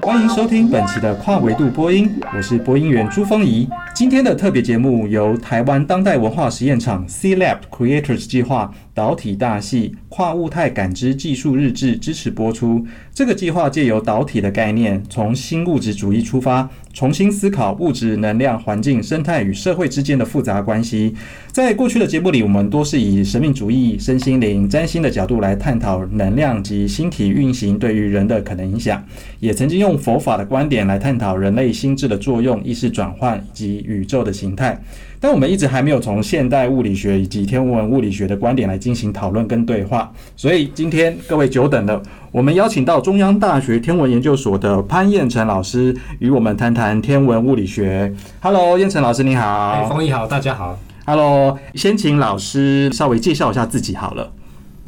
欢迎收听本期的跨维度播音，我是播音员朱峰仪。今天的特别节目由台湾当代文化实验场 C Lab Creators 计划导体大戏跨物态感知技术日志支持播出。这个计划借由导体的概念，从新物质主义出发，重新思考物质、能量、环境、生态与社会之间的复杂关系。在过去的节目里，我们多是以神秘主义、身心灵、占星的角度来探讨能量及星体运行对于人的可能影响，也曾经用佛法的观点来探讨人类心智的作用、意识转换以及宇宙的形态，但我们一直还没有从现代物理学以及天文物理学的观点来进行讨论跟对话。所以今天各位久等了，我们邀请到中央大学天文研究所的潘彦辰老师与我们谈谈天文物理学。Hello，彦辰老师你好。哎，峰仪好，大家好。Hello，先请老师稍微介绍一下自己好了。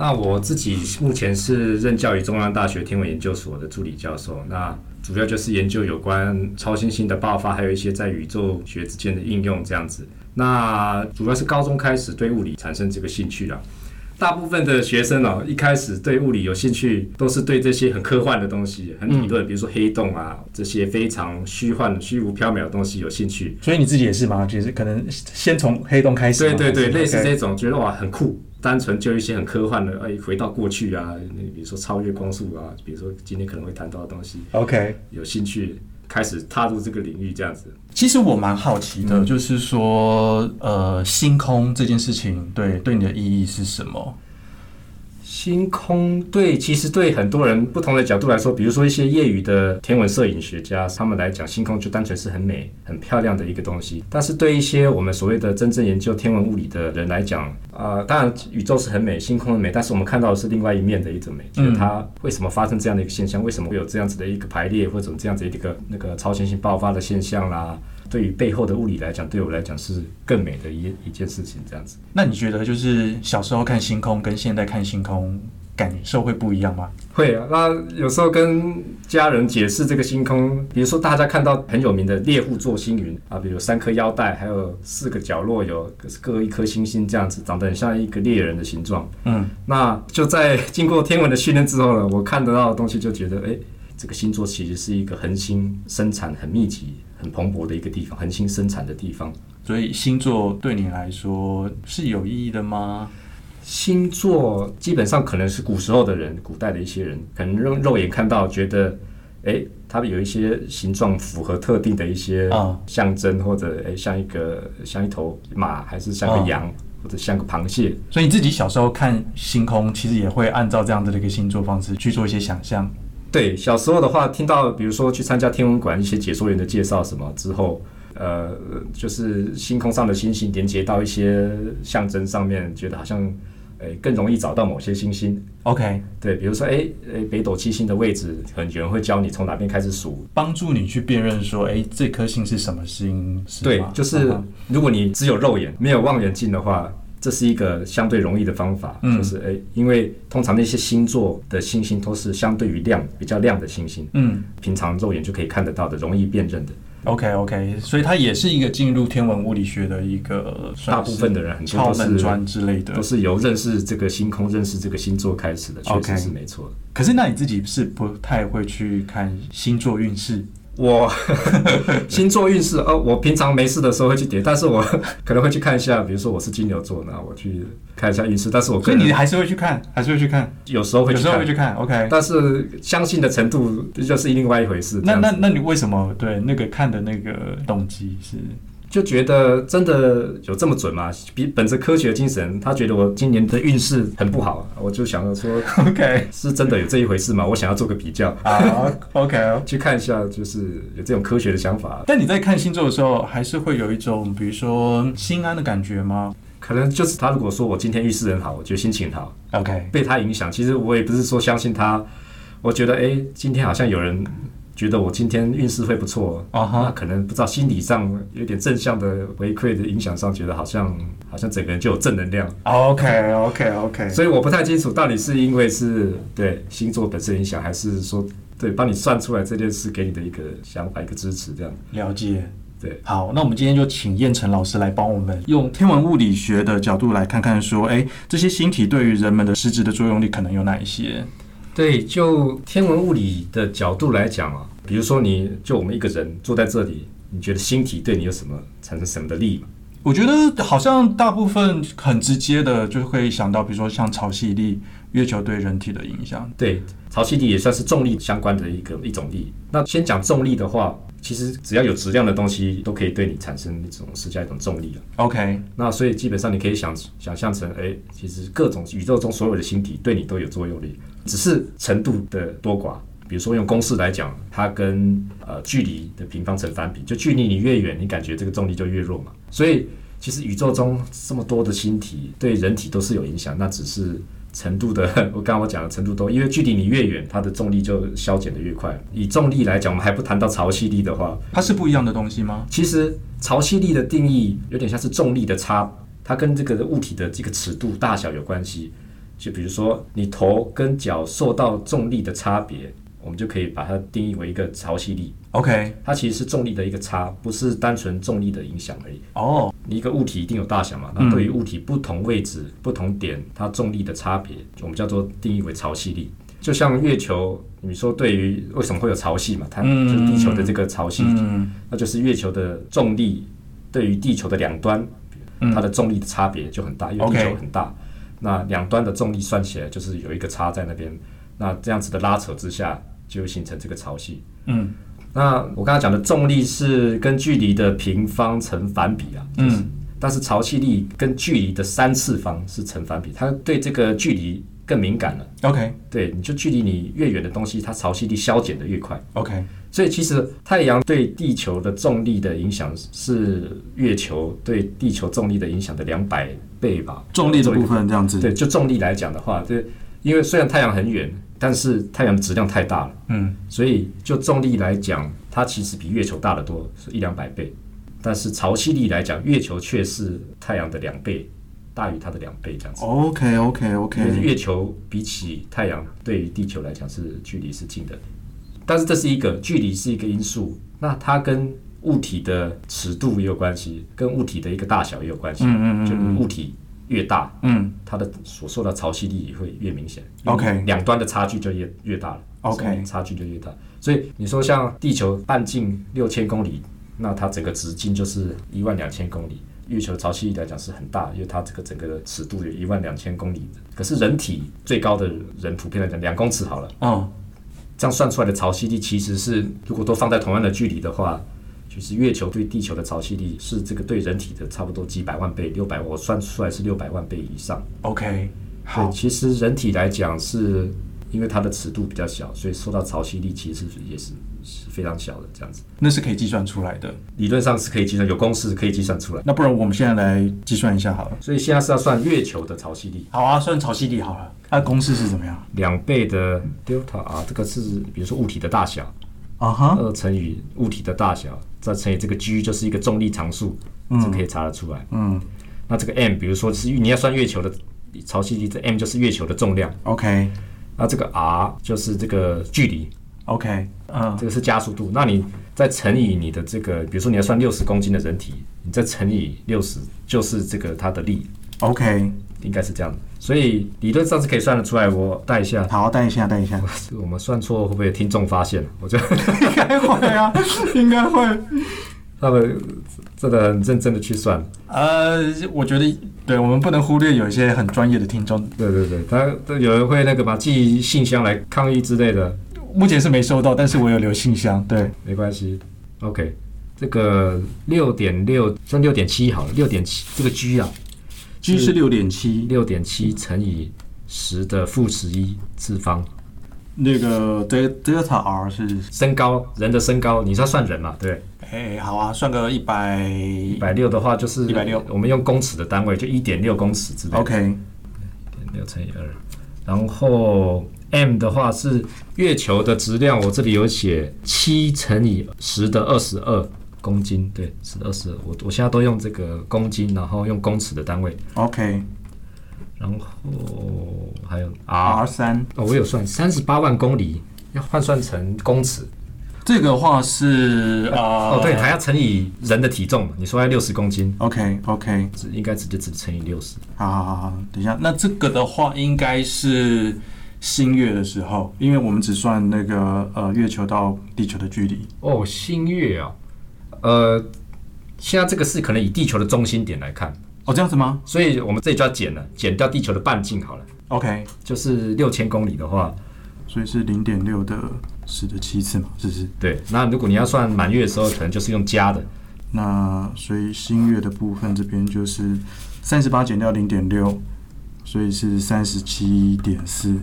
那我自己目前是任教于中央大学天文研究所的助理教授。那主要就是研究有关超新星的爆发，还有一些在宇宙学之间的应用这样子。那主要是高中开始对物理产生这个兴趣了。大部分的学生哦，一开始对物理有兴趣，都是对这些很科幻的东西、很理论，比如说黑洞啊这些非常虚幻、虚无缥缈的东西有兴趣。所以你自己也是吗？就是可能先从黑洞开始。对对对，类似这种，觉得哇很酷。单纯就一些很科幻的，哎，回到过去啊，你比如说超越光速啊，比如说今天可能会谈到的东西，OK，有兴趣开始踏入这个领域这样子。其实我蛮好奇的，嗯、就是说，呃，星空这件事情，对对你的意义是什么？星空对，其实对很多人不同的角度来说，比如说一些业余的天文摄影学家，他们来讲，星空就单纯是很美、很漂亮的一个东西。但是对一些我们所谓的真正研究天文物理的人来讲，啊、当然宇宙是很美，星空很美，但是我们看到的是另外一面的一种美，就是它为什么发生这样的一个现象，为什么会有这样子的一个排列，或者这样子的一个那个超新星爆发的现象啦。对于背后的物理来讲，对我来讲是更美的一一件事情。这样子，那你觉得就是小时候看星空跟现在看星空感受会不一样吗？会啊，那有时候跟家人解释这个星空，比如说大家看到很有名的猎户座星云啊，比如三颗腰带，还有四个角落有各一颗星星，这样子长得很像一个猎人的形状。嗯，那就在 经过天文的训练之后呢，我看得到的东西就觉得，哎，这个星座其实是一个恒星生产很密集。很蓬勃的一个地方，恒星生产的地方。所以星座对你来说是有意义的吗？星座基本上可能是古时候的人，古代的一些人，可能用肉眼看到，觉得，哎，它有一些形状符合特定的一些象征，或者哎，像一个像一头马，还是像个羊，或者像个螃蟹。所以你自己小时候看星空，其实也会按照这样子的一个星座方式去做一些想象。对，小时候的话，听到比如说去参加天文馆一些解说员的介绍什么之后，呃，就是星空上的星星连接到一些象征上面，觉得好像，诶更容易找到某些星星。OK，对，比如说，诶诶，北斗七星的位置，可能有人会教你从哪边开始数，帮助你去辨认说，诶，这颗星是什么星？对，就是如果你只有肉眼，没有望远镜的话。这是一个相对容易的方法，嗯、就是诶，因为通常那些星座的星星都是相对于亮比较亮的星星，嗯，平常肉眼就可以看得到的，容易辨认的。OK OK，所以它也是一个进入天文物理学的一个大部分的人很多都是敲门砖之类的，都是由认识这个星空、认识这个星座开始的，确实是没错.可是那你自己是不太会去看星座运势？我星座运势哦，我平常没事的时候会去点，但是我可能会去看一下，比如说我是金牛座，那我去看一下运势。但是我所以你还是会去看，还是会去看，有时候会去看，有时候会去看，OK。但是相信的程度就是另外一回事。那那那你为什么对那个看的那个动机是？就觉得真的有这么准吗？比本着科学精神，他觉得我今年的运势很不好，我就想着说，OK，是真的有这一回事吗？我想要做个比较啊，OK，去看一下，就是有这种科学的想法。但你在看星座的时候，还是会有一种，比如说心安的感觉吗？可能就是他如果说我今天运势很好，我觉得心情很好，OK，被他影响。其实我也不是说相信他，我觉得哎，今天好像有人。觉得我今天运势会不错啊，uh huh. 那可能不知道心理上有点正向的回馈的影响上，觉得好像好像整个人就有正能量。OK OK OK，所以我不太清楚到底是因为是对星座本身影响，还是说对帮你算出来这件事给你的一个想法一个支持这样。了解。对，好，那我们今天就请彦成老师来帮我们用天文物理学的角度来看看，说，哎，这些星体对于人们的实质的作用力可能有哪一些？对，就天文物理的角度来讲啊，比如说你就我们一个人坐在这里，你觉得星体对你有什么产生什么的力吗？我觉得好像大部分很直接的就会想到，比如说像潮汐力、月球对人体的影响。对，潮汐力也算是重力相关的一个一种力。那先讲重力的话，其实只要有质量的东西都可以对你产生一种施加一种重力了。OK，那所以基本上你可以想想象成，哎，其实各种宇宙中所有的星体对你都有作用力，只是程度的多寡。比如说用公式来讲，它跟呃距离的平方成反比，就距离你越远，你感觉这个重力就越弱嘛。所以其实宇宙中这么多的星体对人体都是有影响，那只是程度的。我刚刚我讲的程度多，因为距离你越远，它的重力就消减的越快。以重力来讲，我们还不谈到潮汐力的话，它是不一样的东西吗？其实潮汐力的定义有点像是重力的差，它跟这个物体的这个尺度大小有关系。就比如说你头跟脚受到重力的差别。我们就可以把它定义为一个潮汐力。OK，它其实是重力的一个差，不是单纯重力的影响而已。哦，oh. 你一个物体一定有大小嘛？那对于物体不同位置、嗯、不同点，它重力的差别，我们叫做定义为潮汐力。就像月球，你说对于为什么会有潮汐嘛？它就是地球的这个潮汐，嗯、那就是月球的重力对于地球的两端，它的重力的差别就很大，因为地球很大，Okay. 那两端的重力算起来就是有一个差在那边。那这样子的拉扯之下，就会形成这个潮汐。嗯，那我刚才讲的重力是跟距离的平方成反比啊。就是、嗯，但是潮汐力跟距离的三次方是成反比，它对这个距离更敏感了。OK，对，你就距离你越远的东西，它潮汐力消减的越快。OK，所以其实太阳对地球的重力的影响是月球对地球重力的影响的两百倍吧？重力的部分这样子。对，就重力来讲的话，对。因为虽然太阳很远，但是太阳的质量太大了，嗯，所以就重力来讲，它其实比月球大得多，是一两百倍。但是潮汐力来讲，月球却是太阳的两倍，大于它的两倍这样子。OK OK OK。因为月球比起太阳，对于地球来讲是距离是近的，但是这是一个距离是一个因素，那它跟物体的尺度也有关系，跟物体的一个大小也有关系，嗯嗯嗯，就物体。越大，嗯，它的所受到潮汐力也会越明显。OK，两端的差距就越越大了。OK，差距就越大。所以你说像地球半径六千公里，那它整个直径就是一万两千公里。月球潮汐力来讲是很大，因为它这个整个的尺度有一万两千公里。可是人体最高的人普遍来讲两公尺好了。哦，这样算出来的潮汐力其实是，如果都放在同样的距离的话。就是月球对地球的潮汐力是这个对人体的差不多几百万倍，六百，我算出来是六百万倍以上。OK，好。对，其实人体来讲是因为它的尺度比较小，所以受到潮汐力其实是也是是非常小的这样子。那是可以计算出来的，理论上是可以计算，有公式可以计算出来。那不然我们现在来计算一下好了。所以现在是要算月球的潮汐力。好啊，算潮汐力好了。它的公式是怎么样？两倍的 delta 啊，这个是比如说物体的大小。啊哈，二乘以物体的大小，再乘以这个 G，就是一个重力常数，这、嗯、可以查得出来。嗯，那这个 M，比如说是你要算月球的潮汐力，这 M 就是月球的重量。OK，那这个 R 就是这个距离。OK，嗯，这个是加速度。那你再乘以你的这个，比如说你要算六十公斤的人体，你再乘以六十，就是这个它的力。OK。应该是这样的，所以理论上是可以算得出来。我带一下，好，带一下，带一下。我们算错会不会有听众发现？我觉得应该会啊，应该会。他们真的很认真的去算。呃，我觉得，对，我们不能忽略有一些很专业的听众。对对对，他都有人会那个把寄信箱来抗议之类的。目前是没收到，但是我有留信箱。对，没关系。OK，这个六点六算六点七好了，六点七这个 G 啊。G 是六点七，六点七乘以十的负十一次方。那个 delta R 是身高，人的身高，你是要算人嘛？对。哎，好啊，算个一百一百六的话，就是一百六。我们用公尺的单位，就一点六公尺之类。OK，一点六乘以二，然后 M 的话是月球的质量，我这里有写七乘以十的二十二。公斤，对，是二十二。我我现在都用这个公斤，然后用公尺的单位。OK。然后还有 R 三，哦，我有算三十八万公里，要换算成公尺，这个话是呃，哦，对，还要乘以人的体重，你说要六十公斤，OK OK，应该直接只乘以六十。好好好好，等一下，那这个的话应该是新月的时候，因为我们只算那个呃月球到地球的距离。哦，新月啊，呃，现在这个是可能以地球的中心点来看。哦，这样子吗？所以我们这里就要减了，减掉地球的半径好了。OK，就是六千公里的话，所以是零点六的十的七次嘛，是不是？对。那如果你要算满月的时候，可能就是用加的。那所以新月的部分这边就是三十八减掉零点六，所以是三十七点四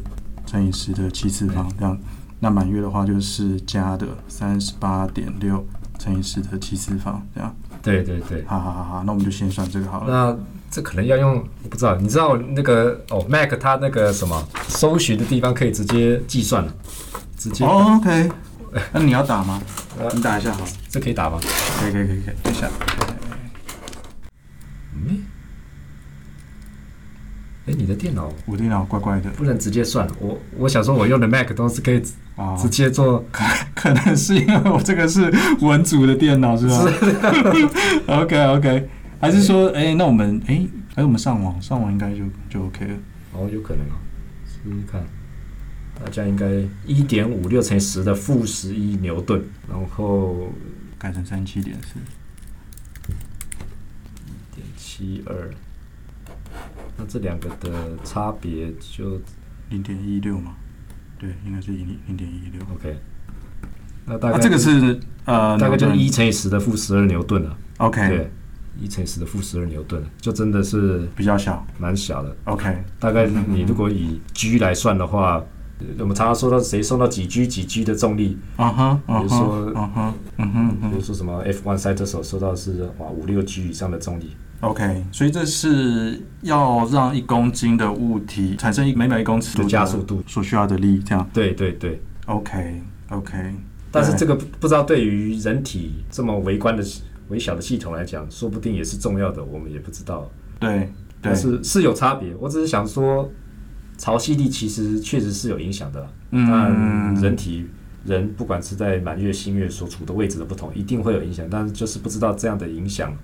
乘以十的七次方这样。那满月的话就是加的三十八点六乘以十的七次方这样。对对对，好好好好，那我们就先算这个好了。那这可能要用，我不知道，你知道那个哦，Mac 它那个什么搜寻的地方可以直接计算了，直接。哦，OK，那你要打吗？你打一下好。这可以打吗？可以可以可以可以，等一下。嗯？哎，你的电脑？我电脑怪怪的，不能直接算。我我想说，我用的 Mac 都是可以直接做。可可能是因为我这个是文组的电脑，是吧？是。OK OK，还是说，哎，那我们，哎，还是我们上网，上网应该就就 OK 了。哦，有可能啊，试试看。大家应该一点五六乘以十的负十一牛顿，然后改成三七点四，一点七二。那这两个的差别就零点一六嘛？对，应该是零零点一六。OK，那大概、啊、这个是呃，大概就是一乘以十的负十二牛顿了。OK，对，一乘以十的负十二牛顿，就真的是比较小，蛮小的。OK，大概你如果以 G 来算的话，嗯、我们常常说到谁受到几 G 几 G 的重力？啊哈，比如说，啊哈，嗯哼，比如说什么 F1 赛车手受到是哇五六 G 以上的重力。OK，所以这是要让一公斤的物体产生一每秒一公尺的加速度所需要的力，这样。对对对，OK OK。但是这个不知道对于人体这么微观的微小的系统来讲，说不定也是重要的，我们也不知道。对，但是是有差别。我只是想说，潮汐力其实确实是有影响的。嗯，但人体人不管是在满月、新月所处的位置的不同，一定会有影响。但是就是不知道这样的影响。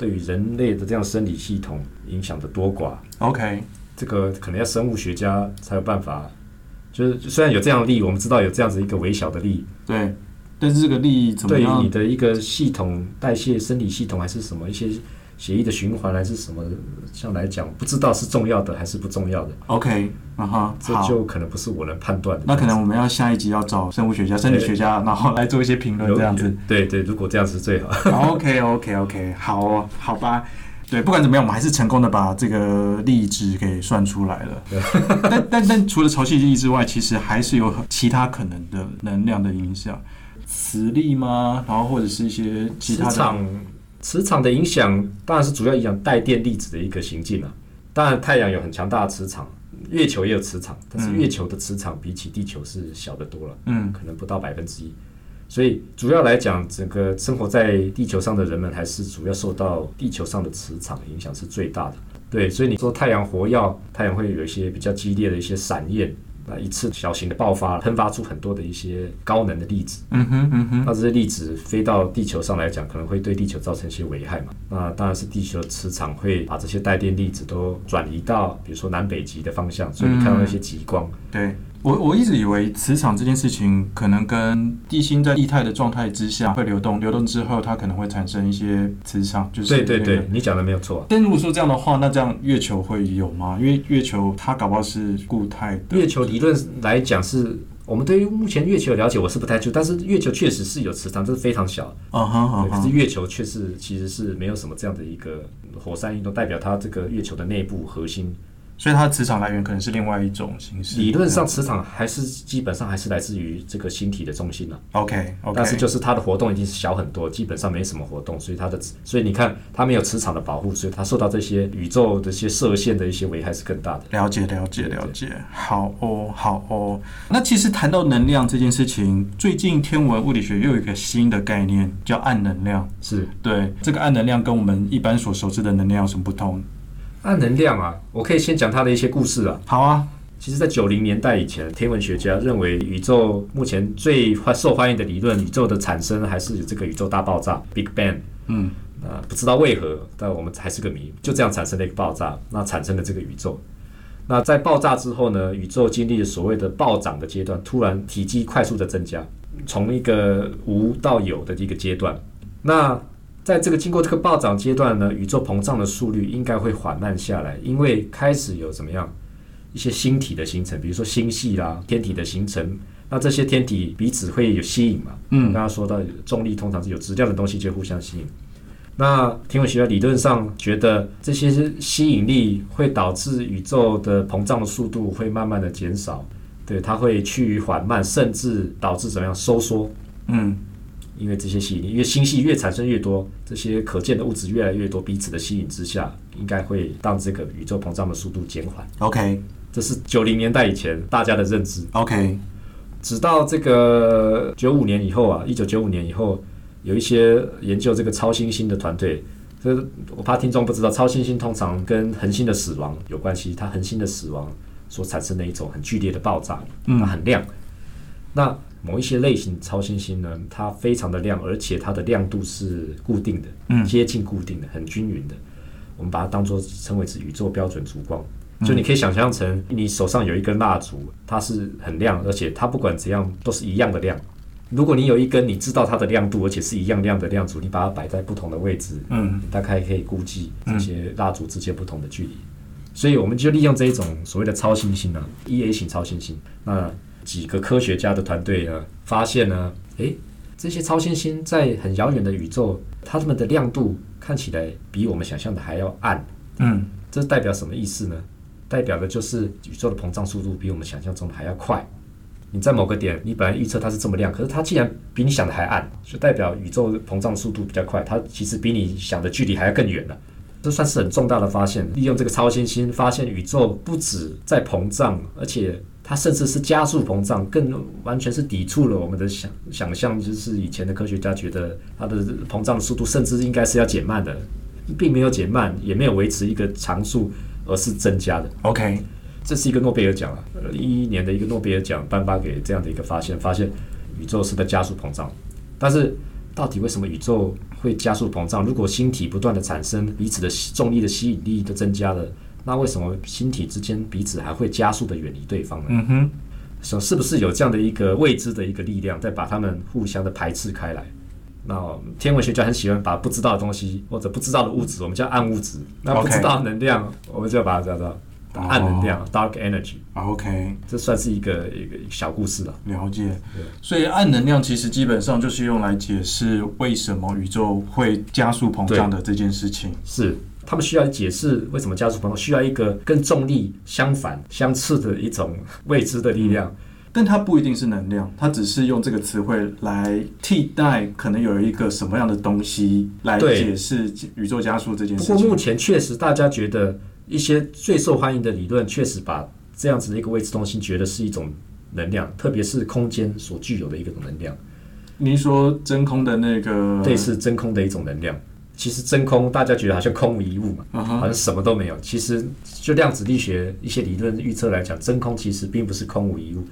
对于人类的这样生理系统影响的多寡，OK，这个可能要生物学家才有办法。就是虽然有这样的力，我们知道有这样子一个微小的力，对，但是这个力怎么样？对于你的一个系统代谢、生理系统还是什么一些。血液的循环还是什么，像来讲，不知道是重要的还是不重要的。OK，啊哈，这就可能不是我能判断的。那可能我们要下一集要找生物学家、生理学家，然后来做一些评论，这样子。对对，如果这样是最好。OK OK OK，好哦，好吧。对，不管怎么样，我们还是成功的把这个力值给算出来了。但但但除了潮汐力之外，其实还是有其他可能的能量的影响，磁力吗？然后或者是一些其他的。磁场的影响当然是主要影响带电粒子的一个行进了。当然，太阳有很强大的磁场，月球也有磁场，但是月球的磁场比起地球是小得多了，嗯，可能不到百分之一。所以，主要来讲，整个生活在地球上的人们还是主要受到地球上的磁场影响是最大的。对，所以你说太阳活耀，太阳会有一些比较激烈的一些闪焰。那一次小型的爆发，喷发出很多的一些高能的粒子。嗯哼，嗯哼。那这些粒子飞到地球上来讲，可能会对地球造成一些危害嘛？那当然是地球的磁场会把这些带电粒子都转移到，比如说南北极的方向，所以你看到那些极光。嗯、对。我我一直以为磁场这件事情可能跟地心在液态的状态之下会流动，流动之后它可能会产生一些磁场，就是、对对对，你讲的没有错。但如果说这样的话，那这样月球会有吗？因为月球它搞不好是固态的。月球理论来讲是我们对于目前月球的了解我是不太清楚，但是月球确实是有磁场，这是非常小。啊哈。可是月球确实其实是没有什么这样的一个火山运动，代表它这个月球的内部核心。所以它的磁场来源可能是另外一种形式。理论上，磁场还是基本上还是来自于这个星体的中心了。OK，但是就是它的活动已经是小很多，基本上没什么活动，所以它的所以你看它没有磁场的保护，所以它受到这些宇宙的一些射线的一些危害是更大的。了解，了解，了解。好哦，好哦。那其实谈到能量这件事情，最近天文物理学又有一个新的概念，叫暗能量。是对这个暗能量跟我们一般所熟知的能量有什么不同？暗能量啊，我可以先讲它的一些故事啊。好啊，其实，在九零年代以前，天文学家认为宇宙目前最受欢迎的理论，宇宙的产生还是这个宇宙大爆炸 （Big Bang）。嗯，啊，不知道为何，但我们还是个谜，就这样产生了一个爆炸，那产生了这个宇宙。那在爆炸之后呢，宇宙经历了所谓的暴涨的阶段，突然体积快速的增加，从一个无到有的一个阶段。那在这个经过这个暴涨阶段呢，宇宙膨胀的速率应该会缓慢下来，因为开始有怎么样？一些星体的形成，比如说星系啦，天体的形成，那这些天体彼此会有吸引嘛？嗯，刚刚说到重力通常是有质量的东西就互相吸引。那天文学家理论上觉得这些吸引力会导致宇宙的膨胀的速度会慢慢的减少，对，它会趋于缓慢，甚至导致怎么样收缩？嗯，因为这些吸引力，因为星系越产生越多，这些可见的物质越来越多，彼此的吸引之下，应该会让这个宇宙膨胀的速度减缓。OK。这是九零年代以前大家的认知。OK，直到这个九五年以后啊，一九九五年以后，有一些研究这个超新星的团队，这我怕听众不知道，超新星通常跟恒星的死亡有关系，它恒星的死亡所产生的一种很剧烈的爆炸，它很亮。嗯、那某一些类型超新星呢，它非常的亮，而且它的亮度是固定的，嗯，接近固定的，很均匀的。我们把它当做称为是宇宙标准烛光。就你可以想象成你手上有一根蜡烛，它是很亮，而且它不管怎样都是一样的亮。如果你有一根你知道它的亮度，而且是一样亮的亮烛，你把它摆在不同的位置，嗯，大概可以估计这些蜡烛之间不同的距离。所以我们就利用这一种所谓的超新星啊，E A 型超新星。那几个科学家的团队呢，发现呢，诶，这些超新星在很遥远的宇宙，它们的亮度看起来比我们想象的还要暗。嗯，这代表什么意思呢？代表的就是宇宙的膨胀速度比我们想象中的还要快。你在某个点，你本来预测它是这么亮，可是它既然比你想的还暗，就代表宇宙膨胀速度比较快。它其实比你想的距离还要更远了。这算是很重大的发现。利用这个超新星发现宇宙不止在膨胀，而且它甚至是加速膨胀，更完全是抵触了我们的想想象。就是以前的科学家觉得它的膨胀的速度甚至应该是要减慢的，并没有减慢，也没有维持一个常数。而是增加的。OK，这是一个诺贝尔奖啊，一一年的一个诺贝尔奖颁发给这样的一个发现，发现宇宙是在加速膨胀。但是，到底为什么宇宙会加速膨胀？如果星体不断的产生，彼此的重力的吸引力都增加了，那为什么星体之间彼此还会加速的远离对方呢？嗯哼，说是不是有这样的一个未知的一个力量在把他们互相的排斥开来？那天文学家很喜欢把不知道的东西或者不知道的物质，我们叫暗物质。那不知道的能量.我们就把它叫做暗能量 （dark energy）。OK，这算是一个一个小故事了。了解。对所以暗能量其实基本上就是用来解释为什么宇宙会加速膨胀的这件事情。是，他们需要解释为什么加速膨胀，需要一个跟重力相反、相斥的一种未知的力量。嗯但它不一定是能量，它只是用这个词汇来替代可能有一个什么样的东西来解释宇宙加速这件事情。不过目前确实大家觉得一些最受欢迎的理论确实把这样子的一个未知东西觉得是一种能量，特别是空间所具有的一个能量。您说真空的那个？对，是真空的一种能量。其实真空大家觉得好像空无一物嘛，好像什么都没有。其实就量子力学一些理论预测来讲，真空其实并不是空无一物。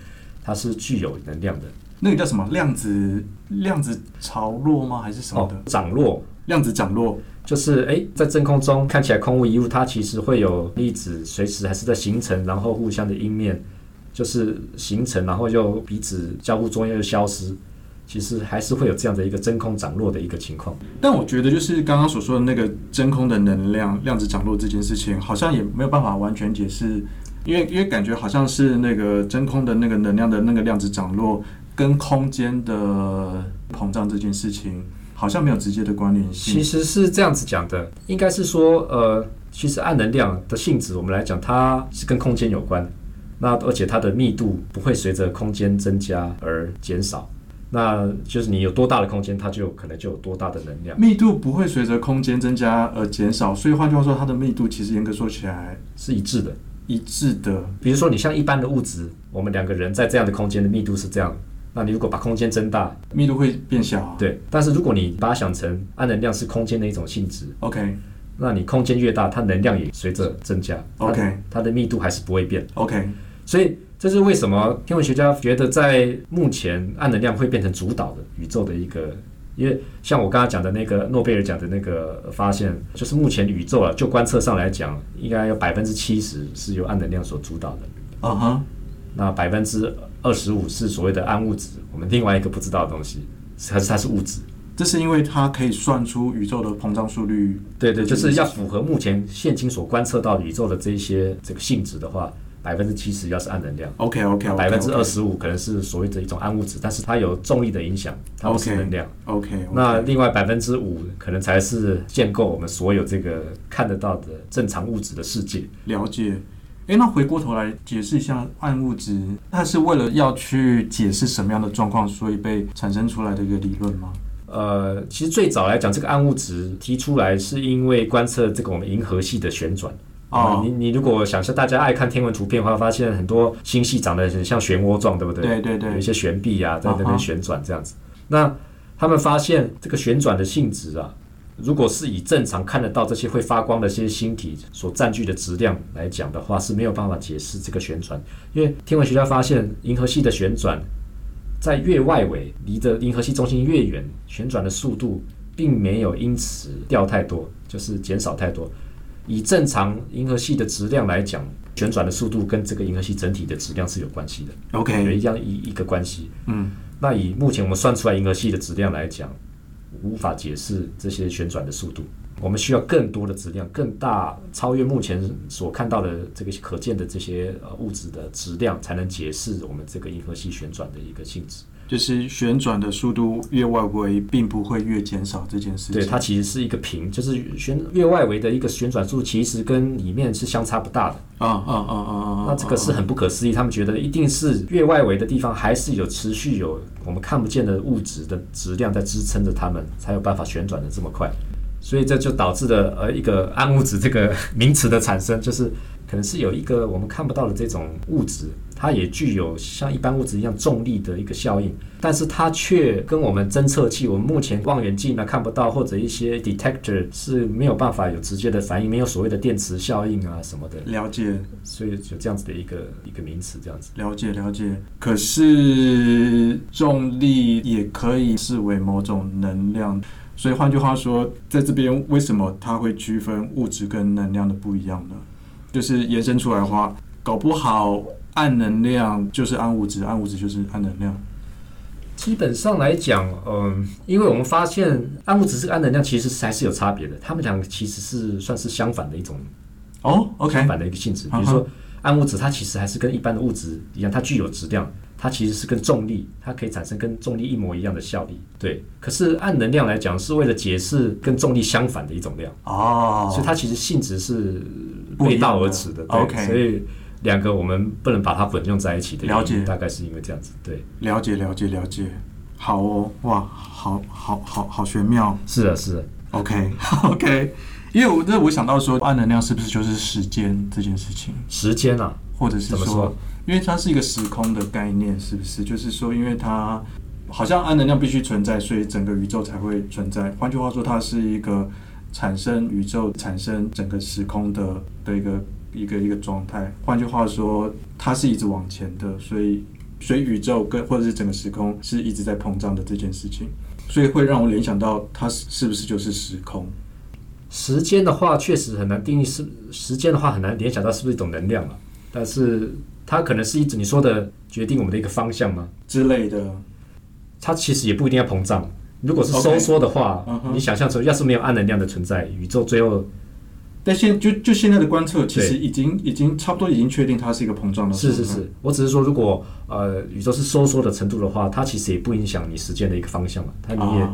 它是具有能量的，那个叫什么量子量子潮落吗？还是什么的？涨落，量子涨落，就是诶，在真空中看起来空无一物，它其实会有粒子随时还是在形成，然后互相的阴面就是形成，然后又彼此交互作用又消失，其实还是会有这样的一个真空涨落的一个情况。但我觉得就是刚刚所说的那个真空的能量量子涨落这件事情，好像也没有办法完全解释。因为因为感觉好像是那个真空的那个能量的那个量子涨落跟空间的膨胀这件事情好像没有直接的关联性。其实是这样子讲的，应该是说，呃，其实暗能量的性质，我们来讲，它是跟空间有关。那而且它的密度不会随着空间增加而减少。那就是你有多大的空间，它就可能就有多大的能量。密度不会随着空间增加而减少，所以换句话说，它的密度其实严格说起来是一致的。一致的，比如说你像一般的物质，我们两个人在这样的空间的密度是这样，那你如果把空间增大，密度会变小啊。对，但是如果你把它想成暗能量是空间的一种性质，OK，那你空间越大，它能量也随着增加，OK，它的密度还是不会变，OK。所以这是为什么天文学家觉得在目前暗能量会变成主导的宇宙的一个，因为像我刚刚讲的那个诺贝尔奖的那个发现，就是目前宇宙啊，就观测上来讲，应该有百分之七十是由暗能量所主导的。嗯哼、那百分之二十五是所谓的暗物质，我们另外一个不知道的东西，还是它是物质。这是因为它可以算出宇宙的膨胀速率。对对，就是要符合目前现今所观测到宇宙的这些这个性质的话，百分之七十要是暗能量。OK OK，百分之二十五可能是所谓的一种暗物质，但是它有重力的影响，它不是能量。OK, okay, okay。那另外百分之五可能才是建构我们所有这个看得到的正常物质的世界。了解。诶，那回过头来解释一下暗物质，它是为了要去解释什么样的状况，所以被产生出来的一个理论吗？呃，其实最早来讲，这个暗物质提出来是因为观测这个我们银河系的旋转。啊、哦，你你如果想象大家爱看天文图片的话，发现很多星系长得很像漩涡状，对不对？对对对，有一些悬臂啊，在那边旋转这样子。哦、那他们发现这个旋转的性质啊，如果是以正常看得到这些会发光的这些星体所占据的质量来讲的话，是没有办法解释这个旋转，因为天文学家发现银河系的旋转。在越外围，离着银河系中心越远，旋转的速度并没有因此掉太多，就是减少太多。以正常银河系的质量来讲，旋转的速度跟这个银河系整体的质量是有关系的。OK，有一样一一个关系。嗯，那以目前我们算出来银河系的质量来讲，无法解释这些旋转的速度。我们需要更多的质量，更大，超越目前所看到的这个可见的这些呃物质的质量，才能解释我们这个银河系旋转的一个性质。就是旋转的速度越外围，并不会越减少这件事情。对，它其实是一个平，就是旋越外围的一个旋转速度，其实跟里面是相差不大的。啊啊啊啊啊！那这个是很不可思议，他们觉得一定是越外围的地方还是有持续有我们看不见的物质的质量在支撑着它们，才有办法旋转的这么快。所以这就导致了呃一个暗物质这个 名词的产生，就是可能是有一个我们看不到的这种物质，它也具有像一般物质一样重力的一个效应，但是它却跟我们侦测器、我们目前望远镜呢看不到，或者一些 detector 是没有办法有直接的反应，没有所谓的电磁效应啊什么的。了解。所以就这样子的一个一个名词，这样子。了解了解。可是重力也可以视为某种能量。所以换句话说，在这边为什么它会区分物质跟能量的不一样呢？就是延伸出来的话，搞不好暗能量就是暗物质，暗物质就是暗能量。基本上来讲，嗯，因为我们发现暗物质是暗能量，其实是还是有差别的。他们两个其实是算是相反的一种哦，OK，相反的一个性质。比如说暗物质，它其实还是跟一般的物质一样，它具有质量。它其实是跟重力，它可以产生跟重力一模一样的效力，对。可是按能量来讲，是为了解释跟重力相反的一种量哦，所以它其实性质是背道而驰的，对。OK，所以两个我们不能把它混用在一起的了解，大概是因为这样子，对。了解，了解，了解。好哦，哇，好好好好玄妙。是的，是的。OK，OK，因为我那我想到说，暗能量是不是就是时间这件事情？时间啊，或者是说，说？因为它是一个时空的概念，是不是？就是说，因为它好像暗能量必须存在，所以整个宇宙才会存在。换句话说，它是一个产生宇宙、产生整个时空的的一个一个一个状态。换句话说，它是一直往前的，所以所以宇宙跟或者是整个时空是一直在膨胀的这件事情，所以会让我联想到它是不是就是时空？时间的话，确实很难定义是时间的话，很难联想到是不是一种能量了？但是。它可能是一直你说的决定我们的一个方向吗？之类的。它其实也不一定要膨胀。如果是收缩的话，okay. uh huh. 你想象成要是没有暗能量的存在，宇宙最后……但现就就现在的观测，其实已经已经差不多已经确定它是一个膨胀的。是是是，我只是说，如果呃宇宙是收缩的程度的话，它其实也不影响你时间的一个方向嘛。它你也，uh huh.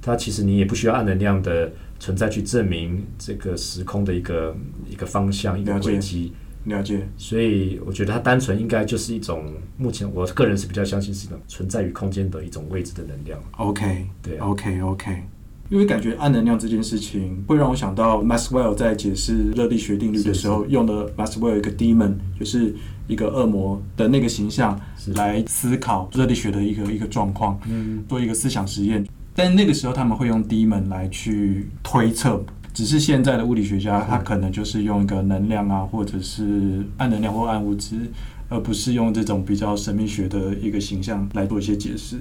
它其实你也不需要暗能量的存在去证明这个时空的一个一个方向一个轨迹。了解，所以我觉得它单纯应该就是一种，目前我个人是比较相信是一种存在于空间的一种位置的能量。OK，对，OK OK，因为感觉暗能量这件事情会让我想到 Maxwell 在解释热力学定律的时候用的 Maxwell 一个 demon，就是一个恶魔的那个形象来思考热力学的一个一个状况，嗯，做一个思想实验。但那个时候他们会用 demon 来去推测。只是现在的物理学家，他可能就是用一个能量啊，或者是暗能量或暗物质而不是用这种比较神秘学的一个形象来做一些解释。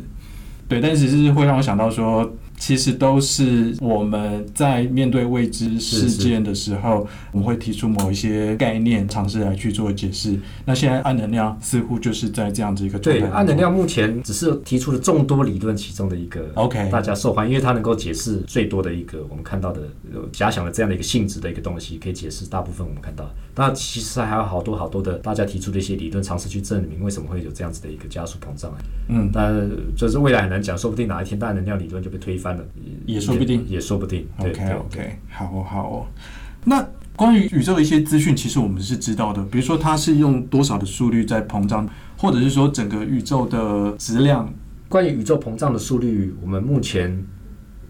对，但只是会让我想到说，其实都是我们在面对未知事件的时候，是是我们会提出某一些概念，尝试来去做解释。那现在暗能量似乎就是在这样子一个状态。对，暗能量目前只是提出了众多理论其中的一个，OK，大家受欢迎，因为它能够解释最多的一个我们看到的假想的这样的一个性质的一个东西，可以解释大部分我们看到。那其实还有好多好多的大家提出的一些理论，尝试去证明为什么会有这样子的一个加速膨胀。嗯，但就是未来很难讲，说不定哪一天大能量理论就被推翻了。也说不定，也，也说不定。OK OK，好哦好哦。那关于宇宙的一些资讯，其实我们是知道的，比如说它是用多少的速率在膨胀，或者是说整个宇宙的质量。关于宇宙膨胀的速率，我们目前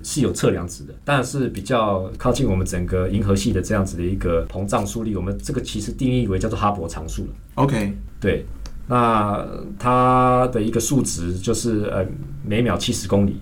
是有测量值的，但是比较靠近我们整个银河系的这样子的一个膨胀速率，我们这个其实定义为叫做哈勃常数了。OK，对，那它的一个数值就是呃每秒七十公里。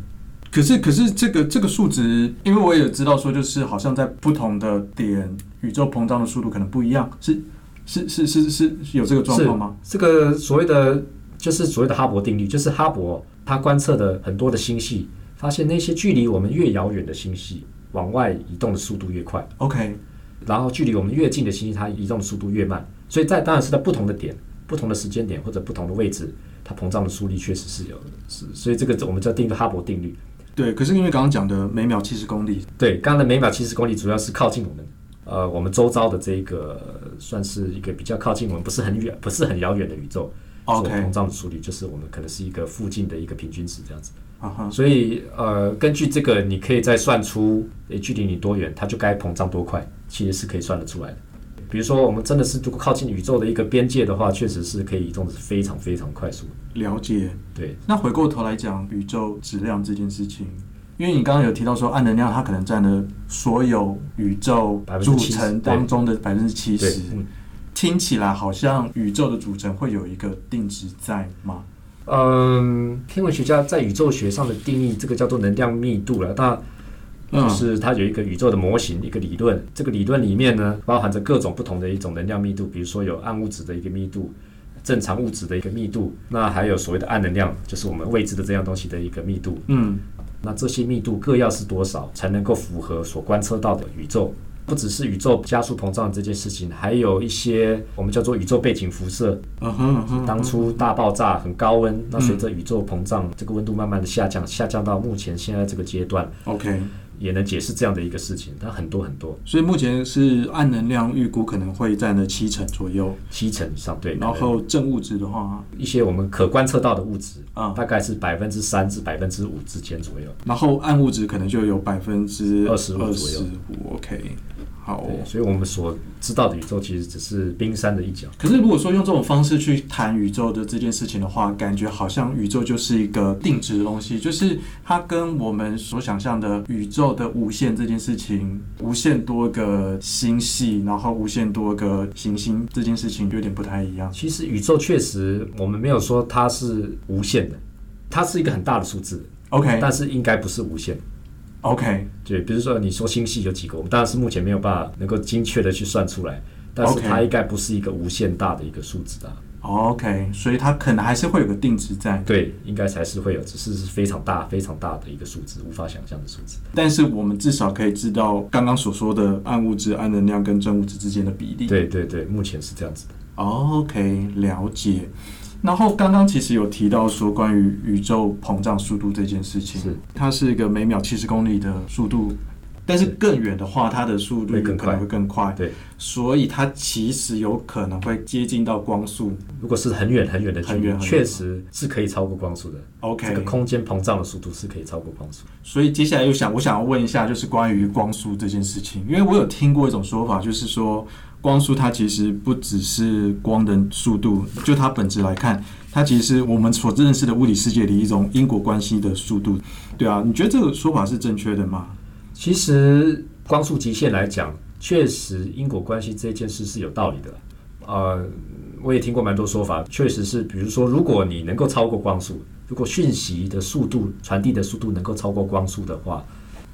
可是，可是这个这个数值，因为我也知道说，就是好像在不同的点，宇宙膨胀的速度可能不一样，是是是是是有这个状况吗？这个所谓的就是所谓的哈勃定律，就是哈勃他观测的很多的星系，发现那些距离我们越遥远的星系，往外移动的速度越快。OK，然后距离我们越近的星系，它移动的速度越慢。所以在当然是在不同的点、不同的时间点或者不同的位置，它膨胀的速率确实是有的。是，所以这个我们叫定个哈勃定律。对，可是因为刚刚讲的每秒七十公里，对，刚刚的每秒七十公里主要是靠近我们，呃，我们周遭的这个算是一个比较靠近我们，不是很远，不是很遥远的宇宙。OK，膨胀的速率就是我们可能是一个附近的一个平均值这样子。Uh huh. 所以呃，根据这个，你可以再算出，诶，距离你多远，它就该膨胀多快，其实是可以算得出来的。比如说，我们真的是如果靠近宇宙的一个边界的话，确实是可以移动的是非常非常快速。了解，对。那回过头来讲宇宙质量这件事情，因为你刚刚有提到说暗能量它可能占了所有宇宙组成当中的百分之七十，嗯，听起来好像宇宙的组成会有一个定值在吗？嗯，天文学家在宇宙学上的定义，这个叫做能量密度了。那就是它有一个宇宙的模型，一个理论。这个理论里面呢，包含着各种不同的一种能量密度，比如说有暗物质的一个密度，正常物质的一个密度，那还有所谓的暗能量，就是我们未知的这样东西的一个密度。嗯，那这些密度各要是多少，才能够符合所观测到的宇宙？不只是宇宙加速膨胀这件事情，还有一些我们叫做宇宙背景辐射。嗯哼，当初大爆炸很高温，那随着宇宙膨胀，这个温度慢慢的下降，下降到目前现在这个阶段。OK。也能解释这样的一个事情，它很多很多，所以目前是暗能量预估可能会占了七成左右，七成以上对。然后正物质的话，一些我们可观测到的物质啊，大概是百分之三至百分之五之间左右。然后暗物质可能就有百分之二十五左右。OK。好，所以我们所知道的宇宙其实只是冰山的一角。可是如果说用这种方式去谈宇宙的这件事情的话，感觉好像宇宙就是一个定值的东西，就是它跟我们所想象的宇宙的无限这件事情，无限多个星系，然后无限多个行星这件事情有点不太一样。其实宇宙确实，我们没有说它是无限的，它是一个很大的数字。OK，但是应该不是无限。OK，对，比如说你说星系有几个，我们当然是目前没有办法能够精确的去算出来，但是它应该不是一个无限大的一个数字啊。OK，所以它可能还是会有个定值在。对，应该才是会有，只是是非常大、非常大的一个数字，无法想象的数字。但是我们至少可以知道刚刚所说的暗物质、暗能量跟正物质之间的比例。对对对，目前是这样子的。OK，了解。然后刚刚其实有提到说关于宇宙膨胀速度这件事情，是它是一个每秒七十公里的速度，但是更远的话，它的速度可能会更快。对，所以它其实有可能会接近到光速。如果是很远很远的距离，确实是可以超过光速的。OK，这个空间膨胀的速度是可以超过光速。所以接下来又想，我想要问一下，就是关于光速这件事情，因为我有听过一种说法，就是说。光速它其实不只是光的速度，就它本质来看，它其实我们所认识的物理世界里一种因果关系的速度，对啊，你觉得这个说法是正确的吗？其实光速极限来讲，确实因果关系这件事是有道理的。呃，我也听过蛮多说法，确实是，比如说，如果你能够超过光速，如果讯息的速度传递的速度能够超过光速的话。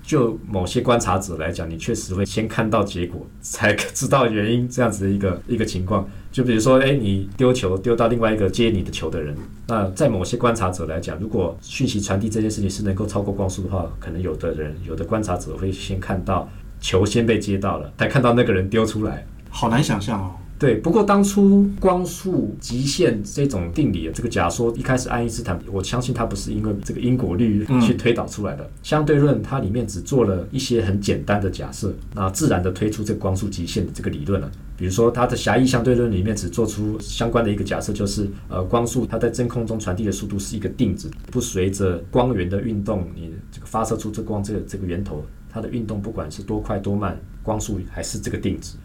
就某些观察者来讲，你确实会先看到结果，才知道原因，这样子的一个一个情况。就比如说，哎，你丢球丢到另外一个接你的球的人，那在某些观察者来讲，如果讯息传递这件事情是能够超过光速的话，可能有的人有的观察者会先看到球先被接到了，才看到那个人丢出来。好难想象哦。对，不过当初光速极限这种定理，这个假说一开始爱因斯坦，我相信他不是因为这个因果律去推导出来的。嗯、相对论它里面只做了一些很简单的假设，那自然的推出这个光速极限的这个理论了。比如说它的狭义相对论里面只做出相关的一个假设，就是呃光速它在真空中传递的速度是一个定值，不随着光源的运动，你这个发射出这光这个这个源头它的运动不管是多快多慢，光速还是这个定值。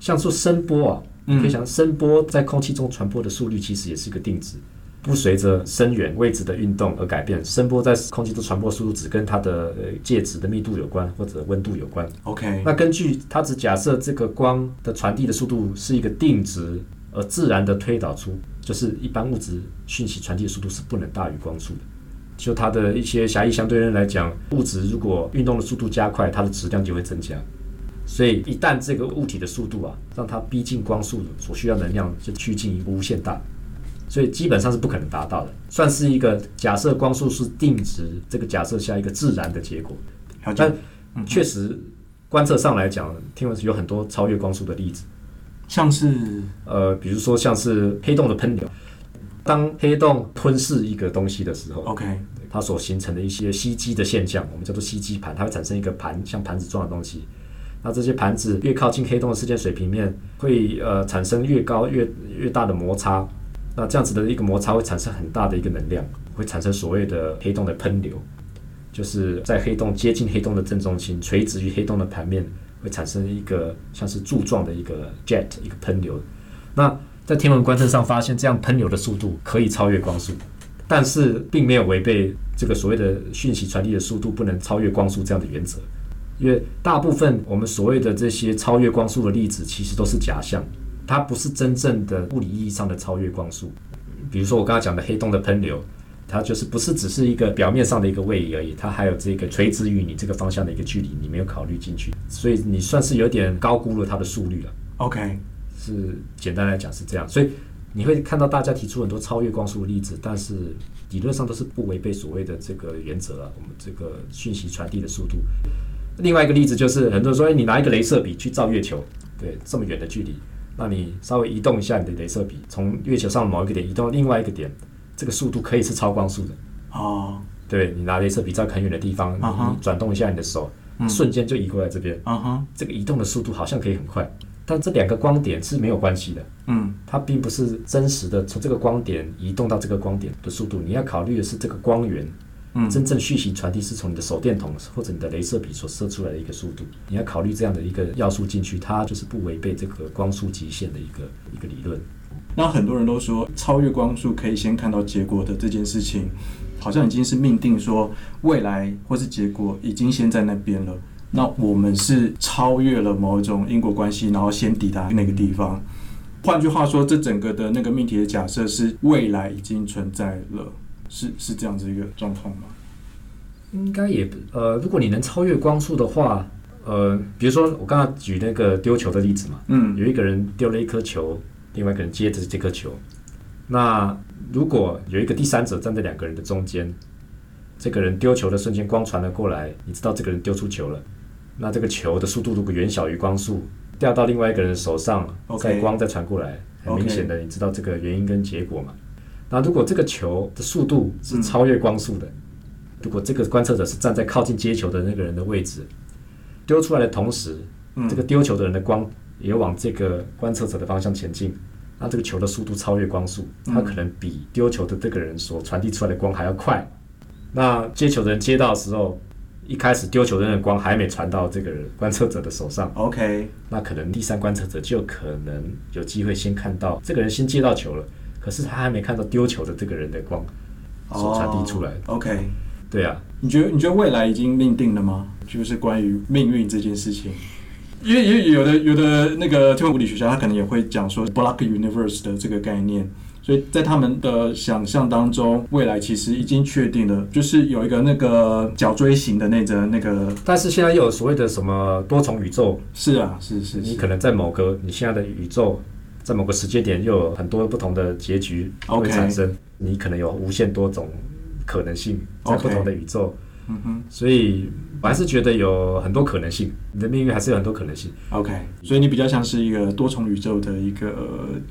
像说声波啊。可以想，声波在空气中传播的速率其实也是一个定值，不随着声源位置的运动而改变。声波在空气中传播速度只跟它的呃介质的密度有关，或者温度有关。OK，那根据它只假设这个光的传递的速度是一个定值，而自然的推导出，就是一般物质讯息传递的速度是不能大于光速的。就它的一些狭义相对论来讲，物质如果运动的速度加快，它的质量就会增加。所以，一旦这个物体的速度啊，让它逼近光速所需要能量就趋近于无限大，所以基本上是不可能达到的。算是一个假设光速是定值，这个假设下一个自然的结果。但确实，观测上来讲，听闻是有很多超越光速的例子，像是呃，比如说像是黑洞的喷流，当黑洞吞噬一个东西的时候，OK，它所形成的一些吸积的现象，我们叫做吸积盘，它会产生一个盘，像盘子状的东西。那这些盘子越靠近黑洞的事件水平面，会呃产生越高越越大的摩擦。那这样子的一个摩擦会产生很大的一个能量，会产生所谓的黑洞的喷流，就是在黑洞接近黑洞的正中心，垂直于黑洞的盘面，会产生一个像是柱状的一个 jet 一个喷流。那在天文观测上发现，这样喷流的速度可以超越光速，但是并没有违背这个所谓的讯息传递的速度不能超越光速这样的原则。因为大部分我们所谓的这些超越光速的粒子，其实都是假象，它不是真正的物理意义上的超越光速。比如说我刚才讲的黑洞的喷流，它就是不是只是一个表面上的一个位移而已，它还有这个垂直于你这个方向的一个距离，你没有考虑进去，所以你算是有点高估了它的速率了。OK，是简单来讲是这样，所以你会看到大家提出很多超越光速的例子，但是理论上都是不违背所谓的这个原则啊，我们这个讯息传递的速度。另外一个例子就是，很多人说，哎，你拿一个镭射笔去照月球，对，这么远的距离，那你稍微移动一下你的镭射笔，从月球上某一个点移动到另外一个点，这个速度可以是超光速的。哦，对，你拿镭射笔照很远的地方，你转动一下你的手，瞬间就移过来这边。嗯哼，这个移动的速度好像可以很快，但这两个光点是没有关系的。嗯，它并不是真实的从这个光点移动到这个光点的速度，你要考虑的是这个光源。嗯，真正讯息传递是从你的手电筒或者你的镭射笔所射出来的一个速度，你要考虑这样的一个要素进去，它就是不违背这个光速极限的一个一个理论。那很多人都说，超越光速可以先看到结果的这件事情，好像已经是命定说未来或是结果已经先在那边了。那我们是超越了某种因果关系，然后先抵达那个地方。换句话说，这整个的那个命题的假设是未来已经存在了。是是这样子一个状况吗？应该也呃，如果你能超越光速的话，呃，比如说我刚刚举那个丢球的例子嘛，嗯，有一个人丢了一颗球，另外一个人接着这颗球，那如果有一个第三者站在两个人的中间，这个人丢球的瞬间光传了过来，你知道这个人丢出球了，那这个球的速度如果远小于光速，掉到另外一个人手上，再光再传过来，很明显的，你知道这个原因跟结果嘛？那如果这个球的速度是超越光速的，嗯、如果这个观测者是站在靠近接球的那个人的位置，丢出来的同时，嗯、这个丢球的人的光也往这个观测者的方向前进，那这个球的速度超越光速，它可能比丢球的这个人所传递出来的光还要快。那接球的人接到的时候，一开始丢球的人的光还没传到这个观测者的手上，OK，那可能第三观测者就可能有机会先看到这个人先接到球了。可是他还没看到丢球的这个人的光所传递出来。Oh, OK，对啊，你觉得你觉得未来已经命定了吗？就是关于命运这件事情，因为也有的有的那个天文物理学家他可能也会讲说 block universe 的这个概念，所以在他们的想象当中，未来其实已经确定了，就是有一个那个角锥形的那个那个。但是现在又有所谓的什么多重宇宙？是啊，是是，是。你可能在某个你现在的宇宙，在某个时间点又有很多不同的结局会产生.你可能有无限多种可能性在不同的宇宙。嗯哼，所以我还是觉得有很多可能性，你的命运还是有很多可能性。OK，所以你比较像是一个多重宇宙的一个，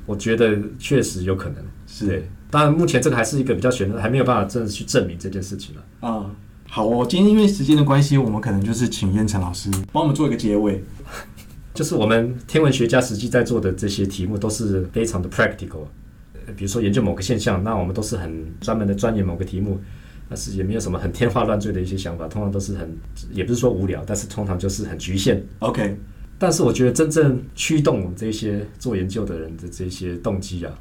我觉得确实有可能是。对，当然目前这个还是一个比较悬的，还没有办法真的去证明这件事情了。啊、嗯，好，我今天因为时间的关系，我们可能就是请燕城老师帮我们做一个结尾。就是我们天文学家实际在做的这些题目都是非常的 practical，比如说研究某个现象，那我们都是很专门的钻研某个题目。但是也没有什么很天花乱坠的一些想法，通常都是很，也不是说无聊，但是通常就是很局限。OK，但是我觉得真正驱动我们这些做研究的人的这些动机啊，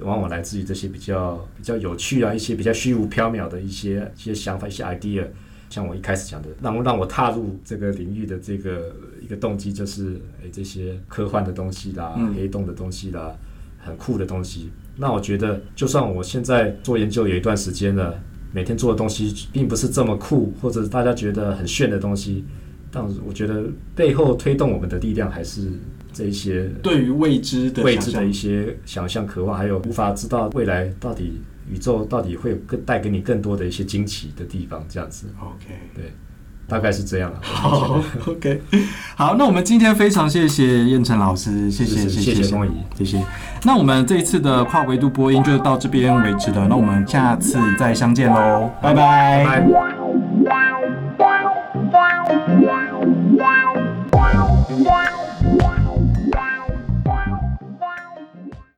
往往来自于这些比较比较有趣啊，一些比较虚无缥缈的一些一些想法、一些 idea。像我一开始讲的，让让我踏入这个领域的这个一个动机，就是诶这些科幻的东西啦、嗯、黑洞的东西啦、很酷的东西。那我觉得，就算我现在做研究有一段时间了。每天做的东西并不是这么酷，或者大家觉得很炫的东西，但我觉得背后推动我们的力量还是这一些对于未知的未知的一些想象、渴望，还有无法知道未来到底宇宙到底会更带给你更多的一些惊奇的地方这样子。Ok 对大概是这样好 ok 好那我们今天非常谢谢燕晨老师谢谢谢谢谢谢那我们这一次的跨维度播音就到这边为止了那我们下次再相见喽。拜拜。